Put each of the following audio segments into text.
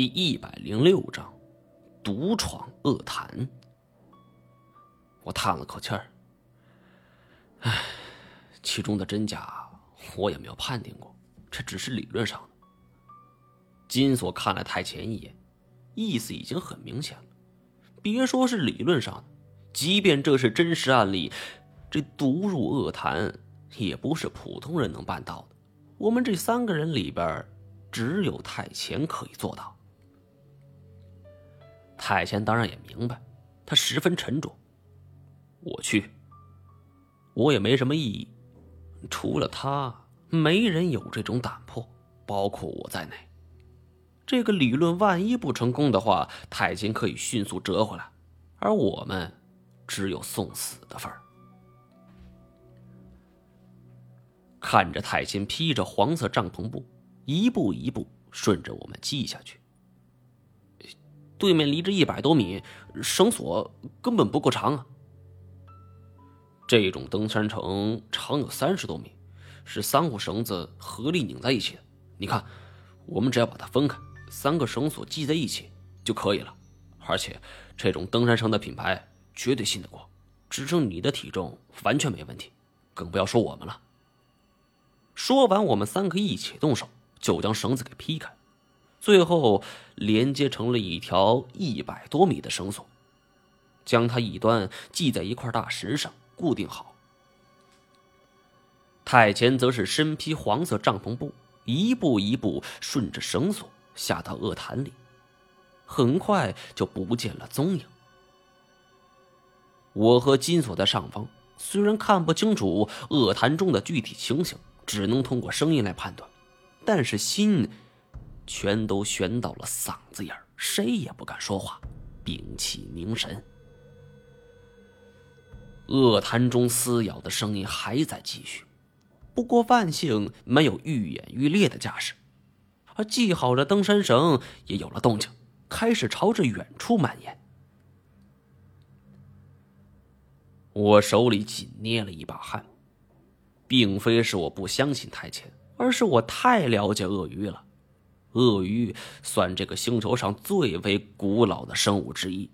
第一百零六章，独闯恶潭。我叹了口气儿，唉，其中的真假我也没有判定过，这只是理论上的。金锁看了太前一眼，意思已经很明显了。别说是理论上的，即便这是真实案例，这独入恶潭也不是普通人能办到的。我们这三个人里边，只有太前可以做到。太前当然也明白，他十分沉着。我去，我也没什么意义。除了他，没人有这种胆魄，包括我在内。这个理论万一不成功的话，太监可以迅速折回来，而我们只有送死的份儿。看着太监披着黄色帐篷布，一步一步顺着我们记下去。对面离着一百多米，绳索根本不够长啊！这种登山绳长有三十多米，是三股绳子合力拧在一起的。你看，我们只要把它分开，三个绳索系在一起就可以了。而且，这种登山绳的品牌绝对信得过，支撑你的体重完全没问题。更不要说我们了。说完，我们三个一起动手，就将绳子给劈开。最后连接成了一条一百多米的绳索，将它一端系在一块大石上固定好。太前则是身披黄色帐篷布，一步一步顺着绳索下到恶潭里，很快就不见了踪影。我和金锁在上方，虽然看不清楚恶潭中的具体情形，只能通过声音来判断，但是心。全都悬到了嗓子眼谁也不敢说话，屏气凝神。恶潭中撕咬的声音还在继续，不过万幸没有愈演愈烈的架势，而系好的登山绳也有了动静，开始朝着远处蔓延。我手里紧捏了一把汗，并非是我不相信太监，而是我太了解鳄鱼了。鳄鱼算这个星球上最为古老的生物之一，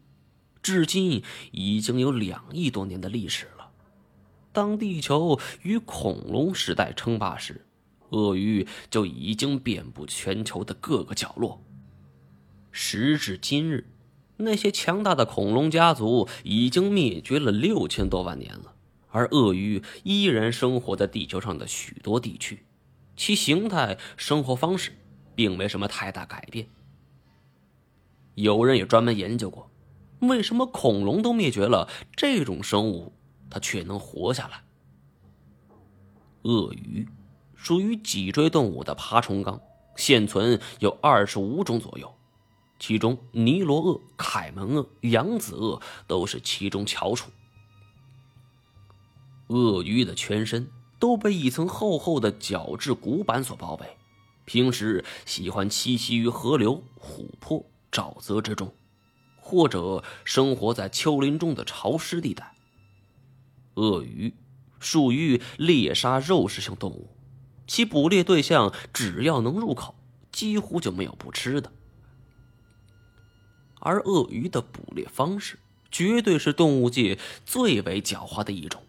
至今已经有两亿多年的历史了。当地球与恐龙时代称霸时，鳄鱼就已经遍布全球的各个角落。时至今日，那些强大的恐龙家族已经灭绝了六千多万年了，而鳄鱼依然生活在地球上的许多地区，其形态、生活方式。并没什么太大改变。有人也专门研究过，为什么恐龙都灭绝了，这种生物它却能活下来？鳄鱼属于脊椎动物的爬虫纲，现存有二十五种左右，其中尼罗鳄、凯门鳄、扬子鳄都是其中翘楚。鳄鱼的全身都被一层厚厚的角质骨板所包围。平时喜欢栖息于河流、湖泊、沼泽之中，或者生活在丘陵中的潮湿地带。鳄鱼属于猎杀肉食性动物，其捕猎对象只要能入口，几乎就没有不吃的。而鳄鱼的捕猎方式，绝对是动物界最为狡猾的一种。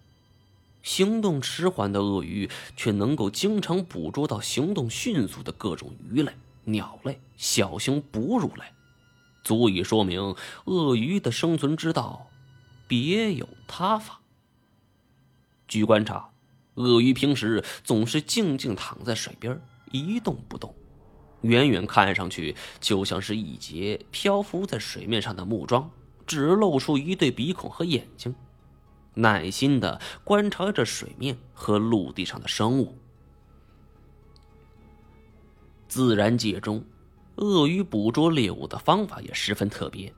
行动迟缓的鳄鱼，却能够经常捕捉到行动迅速的各种鱼类、鸟类、小型哺乳类，足以说明鳄鱼的生存之道别有他法。据观察，鳄鱼平时总是静静躺在水边，一动不动，远远看上去就像是一截漂浮在水面上的木桩，只露出一对鼻孔和眼睛。耐心的观察着水面和陆地上的生物。自然界中，鳄鱼捕捉猎物的方法也十分特别。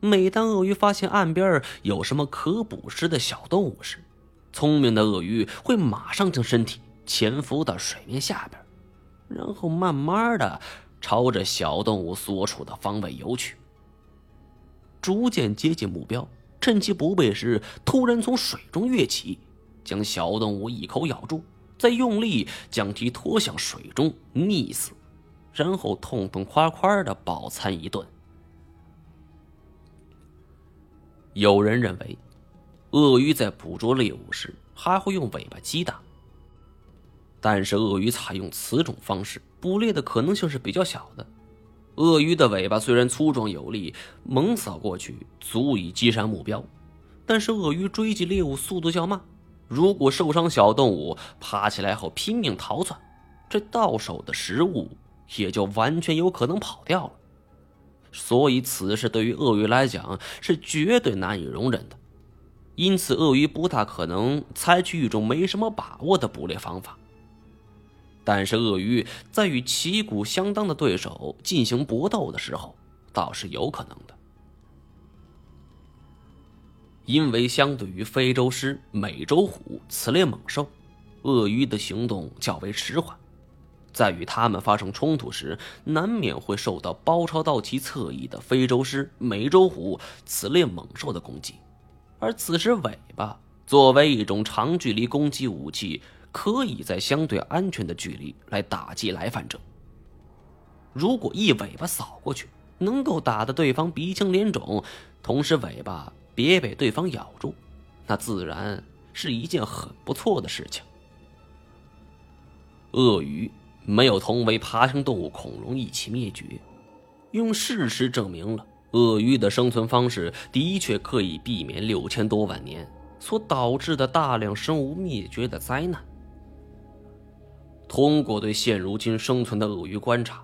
每当鳄鱼发现岸边有什么可捕食的小动物时，聪明的鳄鱼会马上将身体潜伏到水面下边，然后慢慢的朝着小动物所处的方位游去，逐渐接近目标。趁其不备时，突然从水中跃起，将小动物一口咬住，再用力将其拖向水中溺死。然后痛痛快快的饱餐一顿。有人认为，鳄鱼在捕捉猎物时还会用尾巴击打，但是鳄鱼采用此种方式捕猎的可能性是比较小的。鳄鱼的尾巴虽然粗壮有力，猛扫过去足以击杀目标，但是鳄鱼追击猎物速度较慢，如果受伤小动物爬起来后拼命逃窜，这到手的食物也就完全有可能跑掉了。所以此事对于鳄鱼来讲是绝对难以容忍的，因此鳄鱼不大可能采取一种没什么把握的捕猎方法。但是鳄鱼在与旗鼓相当的对手进行搏斗的时候，倒是有可能的。因为相对于非洲狮、美洲虎此类猛兽，鳄鱼的行动较为迟缓，在与它们发生冲突时，难免会受到包抄到其侧翼的非洲狮、美洲虎此类猛兽的攻击，而此时尾巴作为一种长距离攻击武器。可以在相对安全的距离来打击来犯者。如果一尾巴扫过去，能够打得对方鼻青脸肿，同时尾巴别被对方咬住，那自然是一件很不错的事情。鳄鱼没有同为爬行动物恐龙一起灭绝，用事实证明了鳄鱼的生存方式的确可以避免六千多万年所导致的大量生物灭绝的灾难。通过对现如今生存的鳄鱼观察，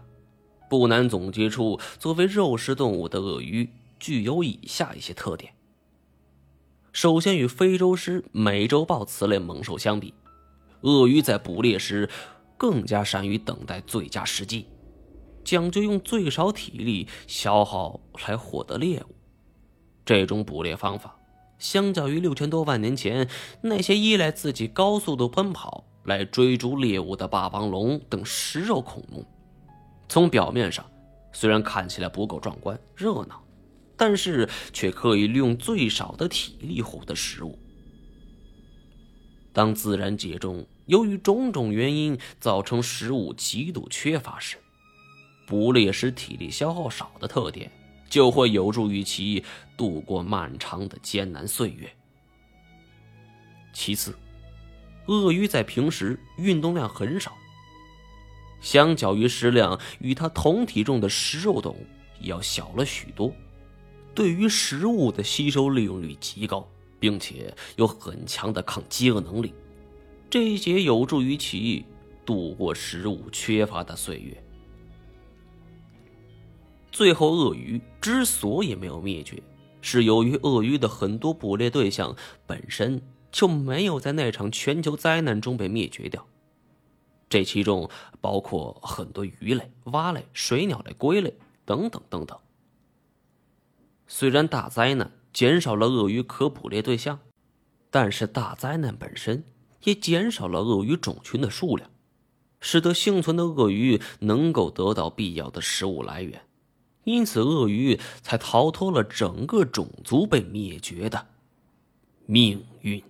不难总结出，作为肉食动物的鳄鱼具有以下一些特点。首先，与非洲狮、美洲豹此类猛兽相比，鳄鱼在捕猎时更加善于等待最佳时机，讲究用最少体力消耗来获得猎物。这种捕猎方法，相较于六千多万年前那些依赖自己高速度奔跑。来追逐猎物的霸王龙等食肉恐龙，从表面上虽然看起来不够壮观热闹，但是却可以利用最少的体力获得食物。当自然界中由于种种原因造成食物极度缺乏时，捕猎时体力消耗少的特点就会有助于其度过漫长的艰难岁月。其次。鳄鱼在平时运动量很少，相较于食量与它同体重的食肉动物要小了许多，对于食物的吸收利用率极高，并且有很强的抗饥饿能力，这些有助于其度过食物缺乏的岁月。最后，鳄鱼之所以没有灭绝，是由于鳄鱼的很多捕猎对象本身。就没有在那场全球灾难中被灭绝掉。这其中包括很多鱼类、蛙类、水鸟类、龟类等等等等。虽然大灾难减少了鳄鱼可捕猎对象，但是大灾难本身也减少了鳄鱼种群的数量，使得幸存的鳄鱼能够得到必要的食物来源，因此鳄鱼才逃脱了整个种族被灭绝的命运。